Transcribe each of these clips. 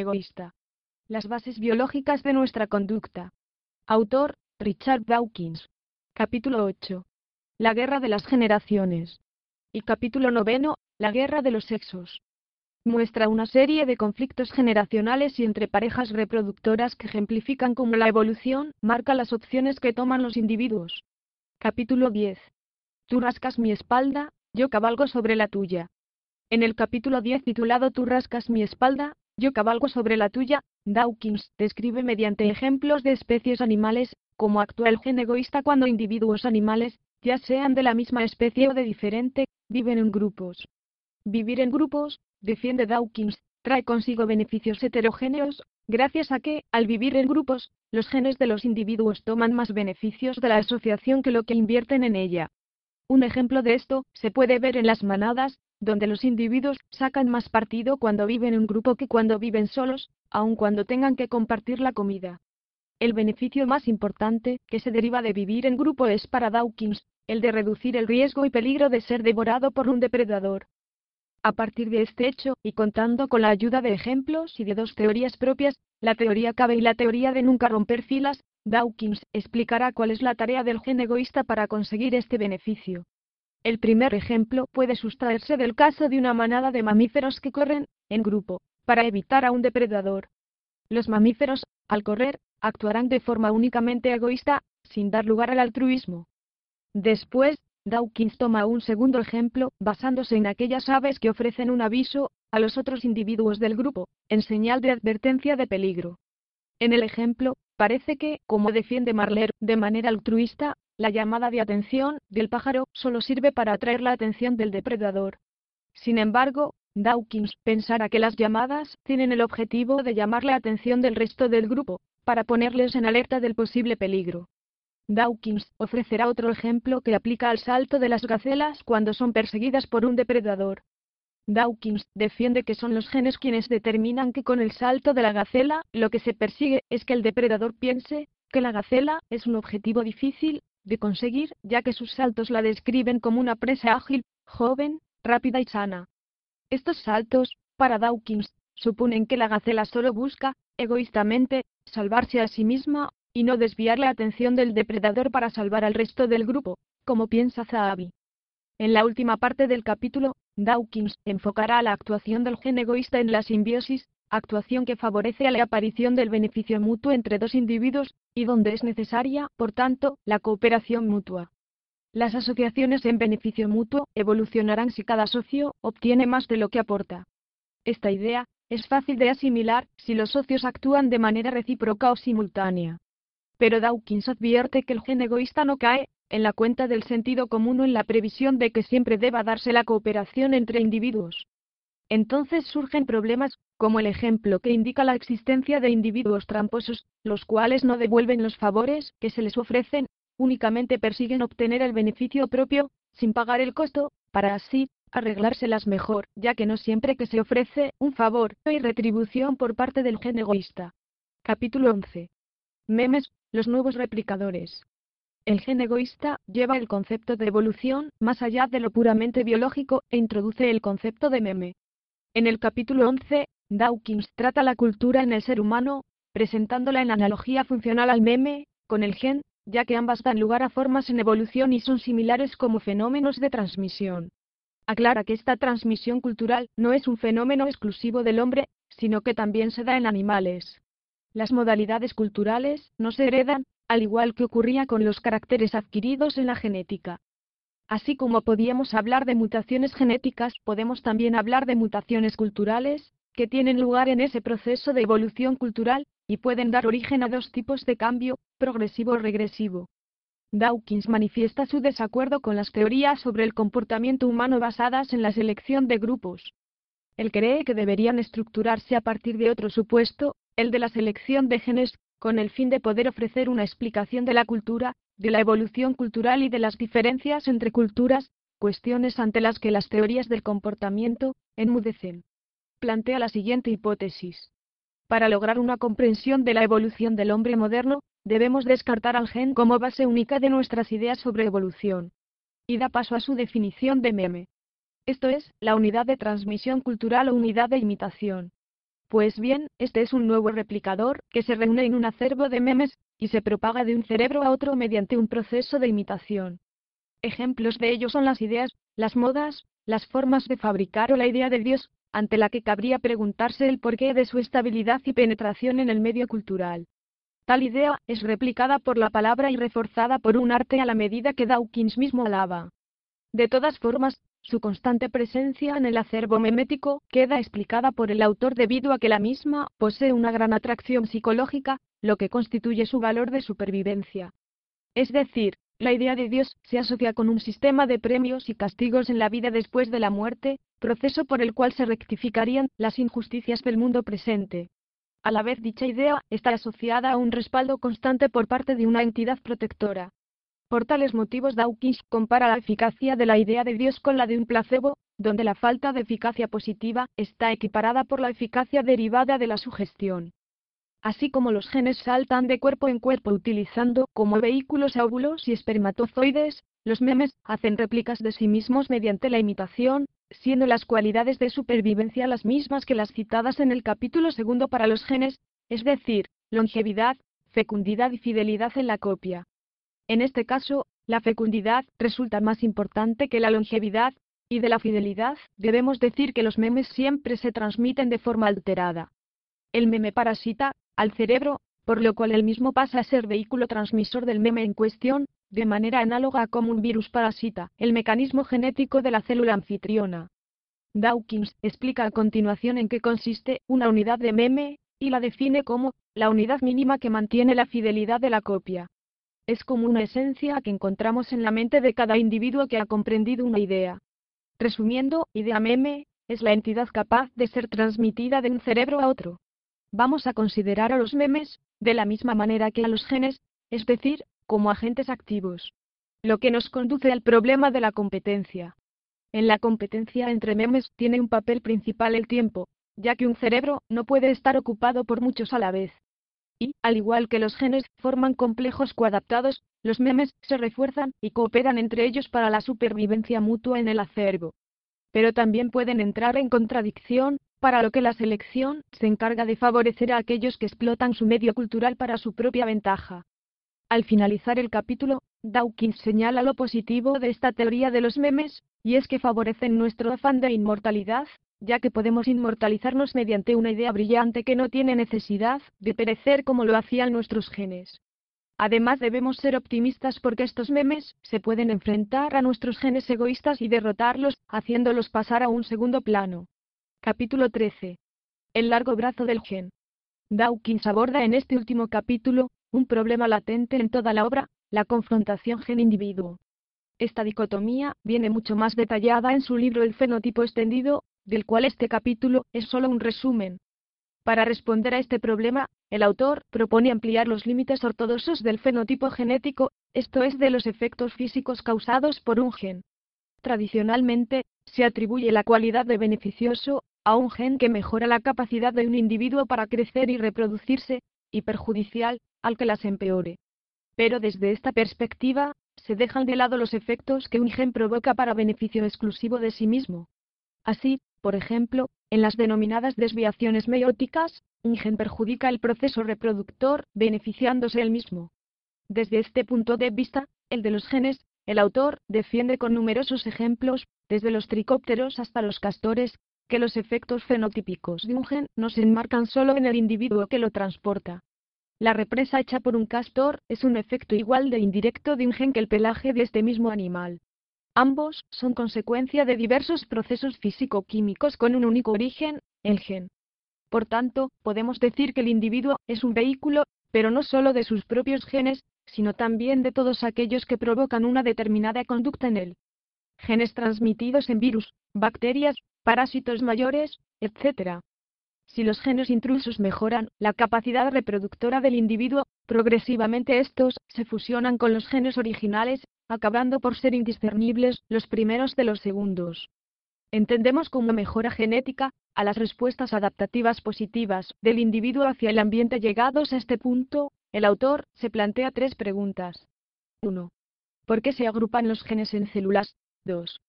Egoísta. Las bases biológicas de nuestra conducta. Autor, Richard Dawkins. Capítulo 8. La guerra de las generaciones. Y capítulo 9. La guerra de los sexos. Muestra una serie de conflictos generacionales y entre parejas reproductoras que ejemplifican cómo la evolución marca las opciones que toman los individuos. Capítulo 10. Tú rascas mi espalda, yo cabalgo sobre la tuya. En el capítulo 10 titulado Tú rascas mi espalda, yo cabalgo sobre la tuya, Dawkins describe mediante ejemplos de especies animales, cómo actúa el gen egoísta cuando individuos animales, ya sean de la misma especie o de diferente, viven en grupos. Vivir en grupos, defiende Dawkins, trae consigo beneficios heterogéneos, gracias a que, al vivir en grupos, los genes de los individuos toman más beneficios de la asociación que lo que invierten en ella. Un ejemplo de esto se puede ver en las manadas, donde los individuos sacan más partido cuando viven en un grupo que cuando viven solos, aun cuando tengan que compartir la comida. El beneficio más importante que se deriva de vivir en grupo es para Dawkins, el de reducir el riesgo y peligro de ser devorado por un depredador. A partir de este hecho, y contando con la ayuda de ejemplos y de dos teorías propias, la teoría cabe y la teoría de nunca romper filas, Dawkins explicará cuál es la tarea del gen egoísta para conseguir este beneficio. El primer ejemplo puede sustraerse del caso de una manada de mamíferos que corren, en grupo, para evitar a un depredador. Los mamíferos, al correr, actuarán de forma únicamente egoísta, sin dar lugar al altruismo. Después, Dawkins toma un segundo ejemplo, basándose en aquellas aves que ofrecen un aviso a los otros individuos del grupo, en señal de advertencia de peligro. En el ejemplo, parece que, como defiende Marler, de manera altruista, la llamada de atención del pájaro solo sirve para atraer la atención del depredador. Sin embargo, Dawkins pensará que las llamadas tienen el objetivo de llamar la atención del resto del grupo, para ponerles en alerta del posible peligro. Dawkins ofrecerá otro ejemplo que aplica al salto de las gacelas cuando son perseguidas por un depredador. Dawkins defiende que son los genes quienes determinan que con el salto de la gacela lo que se persigue es que el depredador piense que la gacela es un objetivo difícil de conseguir, ya que sus saltos la describen como una presa ágil, joven, rápida y sana. Estos saltos, para Dawkins, suponen que la gacela solo busca, egoístamente, salvarse a sí misma, y no desviar la atención del depredador para salvar al resto del grupo, como piensa Zahavi. En la última parte del capítulo, Dawkins enfocará la actuación del gen egoísta en la simbiosis, actuación que favorece a la aparición del beneficio mutuo entre dos individuos, y donde es necesaria, por tanto, la cooperación mutua. Las asociaciones en beneficio mutuo evolucionarán si cada socio obtiene más de lo que aporta. Esta idea es fácil de asimilar si los socios actúan de manera recíproca o simultánea. Pero Dawkins advierte que el gen egoísta no cae en la cuenta del sentido común o en la previsión de que siempre deba darse la cooperación entre individuos. Entonces surgen problemas como el ejemplo que indica la existencia de individuos tramposos, los cuales no devuelven los favores que se les ofrecen, únicamente persiguen obtener el beneficio propio, sin pagar el costo, para así arreglárselas mejor, ya que no siempre que se ofrece un favor hay retribución por parte del gen egoísta. Capítulo 11. Memes, los nuevos replicadores. El gen egoísta lleva el concepto de evolución más allá de lo puramente biológico e introduce el concepto de meme. En el capítulo 11, Dawkins trata la cultura en el ser humano, presentándola en analogía funcional al meme, con el gen, ya que ambas dan lugar a formas en evolución y son similares como fenómenos de transmisión. Aclara que esta transmisión cultural no es un fenómeno exclusivo del hombre, sino que también se da en animales. Las modalidades culturales no se heredan, al igual que ocurría con los caracteres adquiridos en la genética. Así como podíamos hablar de mutaciones genéticas, podemos también hablar de mutaciones culturales, que tienen lugar en ese proceso de evolución cultural, y pueden dar origen a dos tipos de cambio, progresivo o regresivo. Dawkins manifiesta su desacuerdo con las teorías sobre el comportamiento humano basadas en la selección de grupos. Él cree que deberían estructurarse a partir de otro supuesto, el de la selección de genes, con el fin de poder ofrecer una explicación de la cultura, de la evolución cultural y de las diferencias entre culturas, cuestiones ante las que las teorías del comportamiento enmudecen. Plantea la siguiente hipótesis. Para lograr una comprensión de la evolución del hombre moderno, debemos descartar al gen como base única de nuestras ideas sobre evolución. Y da paso a su definición de meme. Esto es, la unidad de transmisión cultural o unidad de imitación. Pues bien, este es un nuevo replicador, que se reúne en un acervo de memes, y se propaga de un cerebro a otro mediante un proceso de imitación. Ejemplos de ello son las ideas, las modas, las formas de fabricar o la idea de Dios, ante la que cabría preguntarse el porqué de su estabilidad y penetración en el medio cultural. Tal idea es replicada por la palabra y reforzada por un arte a la medida que Dawkins mismo alaba. De todas formas, su constante presencia en el acervo memético queda explicada por el autor debido a que la misma posee una gran atracción psicológica, lo que constituye su valor de supervivencia. Es decir, la idea de Dios se asocia con un sistema de premios y castigos en la vida después de la muerte, proceso por el cual se rectificarían las injusticias del mundo presente. A la vez dicha idea está asociada a un respaldo constante por parte de una entidad protectora. Por tales motivos Dawkins compara la eficacia de la idea de Dios con la de un placebo, donde la falta de eficacia positiva está equiparada por la eficacia derivada de la sugestión. Así como los genes saltan de cuerpo en cuerpo utilizando como vehículos óvulos y espermatozoides, los memes hacen réplicas de sí mismos mediante la imitación, siendo las cualidades de supervivencia las mismas que las citadas en el capítulo segundo para los genes, es decir, longevidad, fecundidad y fidelidad en la copia. En este caso, la fecundidad resulta más importante que la longevidad, y de la fidelidad debemos decir que los memes siempre se transmiten de forma alterada. El meme parasita al cerebro, por lo cual el mismo pasa a ser vehículo transmisor del meme en cuestión, de manera análoga como un virus parasita, el mecanismo genético de la célula anfitriona. Dawkins explica a continuación en qué consiste una unidad de meme, y la define como la unidad mínima que mantiene la fidelidad de la copia. Es como una esencia que encontramos en la mente de cada individuo que ha comprendido una idea. Resumiendo, idea meme, es la entidad capaz de ser transmitida de un cerebro a otro. Vamos a considerar a los memes, de la misma manera que a los genes, es decir, como agentes activos. Lo que nos conduce al problema de la competencia. En la competencia entre memes tiene un papel principal el tiempo, ya que un cerebro no puede estar ocupado por muchos a la vez. Y, al igual que los genes forman complejos coadaptados, los memes se refuerzan y cooperan entre ellos para la supervivencia mutua en el acervo. Pero también pueden entrar en contradicción, para lo que la selección se encarga de favorecer a aquellos que explotan su medio cultural para su propia ventaja. Al finalizar el capítulo, Dawkins señala lo positivo de esta teoría de los memes, y es que favorecen nuestro afán de inmortalidad, ya que podemos inmortalizarnos mediante una idea brillante que no tiene necesidad de perecer como lo hacían nuestros genes. Además debemos ser optimistas porque estos memes se pueden enfrentar a nuestros genes egoístas y derrotarlos, haciéndolos pasar a un segundo plano. Capítulo 13. El largo brazo del gen. Dawkins aborda en este último capítulo un problema latente en toda la obra, la confrontación gen-individuo. Esta dicotomía viene mucho más detallada en su libro El fenotipo extendido, del cual este capítulo es solo un resumen. Para responder a este problema, el autor propone ampliar los límites ortodoxos del fenotipo genético, esto es de los efectos físicos causados por un gen. Tradicionalmente, se atribuye la cualidad de beneficioso a un gen que mejora la capacidad de un individuo para crecer y reproducirse, y perjudicial, al que las empeore. Pero desde esta perspectiva, se dejan de lado los efectos que un gen provoca para beneficio exclusivo de sí mismo. Así, por ejemplo, en las denominadas desviaciones meióticas, un gen perjudica el proceso reproductor, beneficiándose él mismo. Desde este punto de vista, el de los genes, el autor defiende con numerosos ejemplos, desde los tricópteros hasta los castores, que los efectos fenotípicos de un gen no se enmarcan solo en el individuo que lo transporta, la represa hecha por un castor es un efecto igual de indirecto de un gen que el pelaje de este mismo animal. Ambos son consecuencia de diversos procesos físico-químicos con un único origen, el gen. Por tanto, podemos decir que el individuo es un vehículo, pero no solo de sus propios genes, sino también de todos aquellos que provocan una determinada conducta en él. Genes transmitidos en virus, bacterias, parásitos mayores, etc. Si los genes intrusos mejoran la capacidad reproductora del individuo, progresivamente estos se fusionan con los genes originales, acabando por ser indiscernibles los primeros de los segundos. Entendemos como mejora genética a las respuestas adaptativas positivas del individuo hacia el ambiente llegados a este punto, el autor se plantea tres preguntas. 1. ¿Por qué se agrupan los genes en células? 2.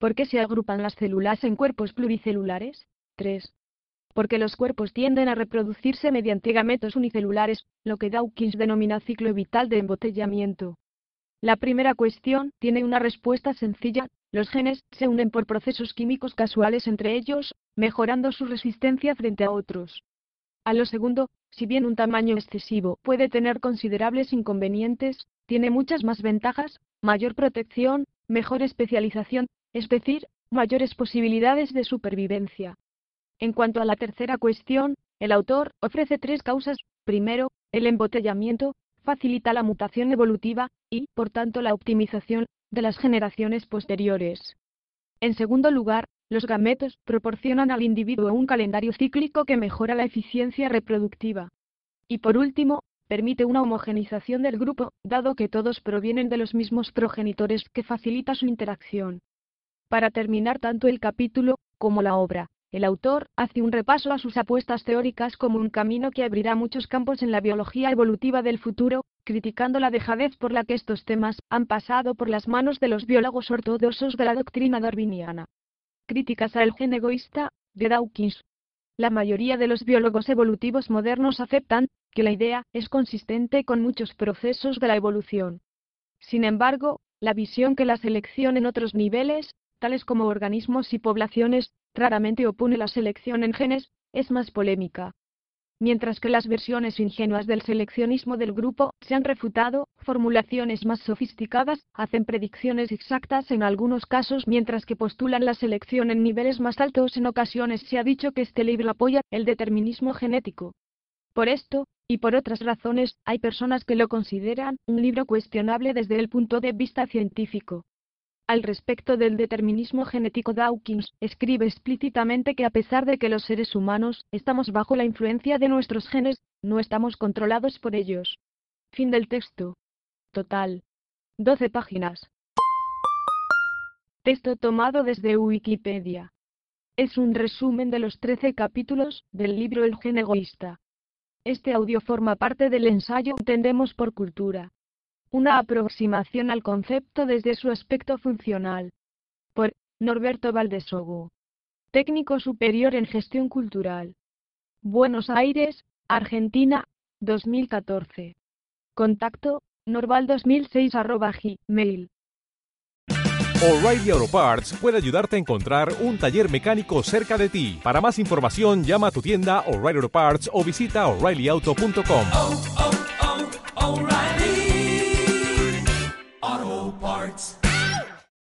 ¿Por qué se agrupan las células en cuerpos pluricelulares? 3. Porque los cuerpos tienden a reproducirse mediante gametos unicelulares, lo que Dawkins denomina ciclo vital de embotellamiento. La primera cuestión tiene una respuesta sencilla, los genes se unen por procesos químicos casuales entre ellos, mejorando su resistencia frente a otros. A lo segundo, si bien un tamaño excesivo puede tener considerables inconvenientes, tiene muchas más ventajas, mayor protección, mejor especialización, es decir, mayores posibilidades de supervivencia. En cuanto a la tercera cuestión, el autor ofrece tres causas. Primero, el embotellamiento facilita la mutación evolutiva y, por tanto, la optimización de las generaciones posteriores. En segundo lugar, los gametos proporcionan al individuo un calendario cíclico que mejora la eficiencia reproductiva. Y por último, permite una homogenización del grupo, dado que todos provienen de los mismos progenitores que facilita su interacción. Para terminar tanto el capítulo, como la obra, el autor hace un repaso a sus apuestas teóricas como un camino que abrirá muchos campos en la biología evolutiva del futuro, criticando la dejadez por la que estos temas han pasado por las manos de los biólogos ortodoxos de la doctrina darwiniana. Críticas al gen egoísta, de Dawkins. La mayoría de los biólogos evolutivos modernos aceptan que la idea es consistente con muchos procesos de la evolución. Sin embargo, la visión que la selección en otros niveles, tales como organismos y poblaciones, raramente opone la selección en genes, es más polémica. Mientras que las versiones ingenuas del seleccionismo del grupo se han refutado, formulaciones más sofisticadas hacen predicciones exactas en algunos casos, mientras que postulan la selección en niveles más altos en ocasiones se ha dicho que este libro apoya el determinismo genético. Por esto, y por otras razones, hay personas que lo consideran un libro cuestionable desde el punto de vista científico. Al respecto del determinismo genético Dawkins, escribe explícitamente que a pesar de que los seres humanos estamos bajo la influencia de nuestros genes, no estamos controlados por ellos. Fin del texto. Total. 12 páginas. Texto tomado desde Wikipedia. Es un resumen de los 13 capítulos del libro El gen egoísta. Este audio forma parte del ensayo Entendemos por Cultura una aproximación al concepto desde su aspecto funcional. Por Norberto Valdesogo. Técnico superior en gestión cultural. Buenos Aires, Argentina, 2014. Contacto, norval2006 gmail. O'Reilly Auto Parts puede ayudarte a encontrar un taller mecánico cerca de ti. Para más información, llama a tu tienda O'Reilly Auto Parts o visita oreillyauto.com.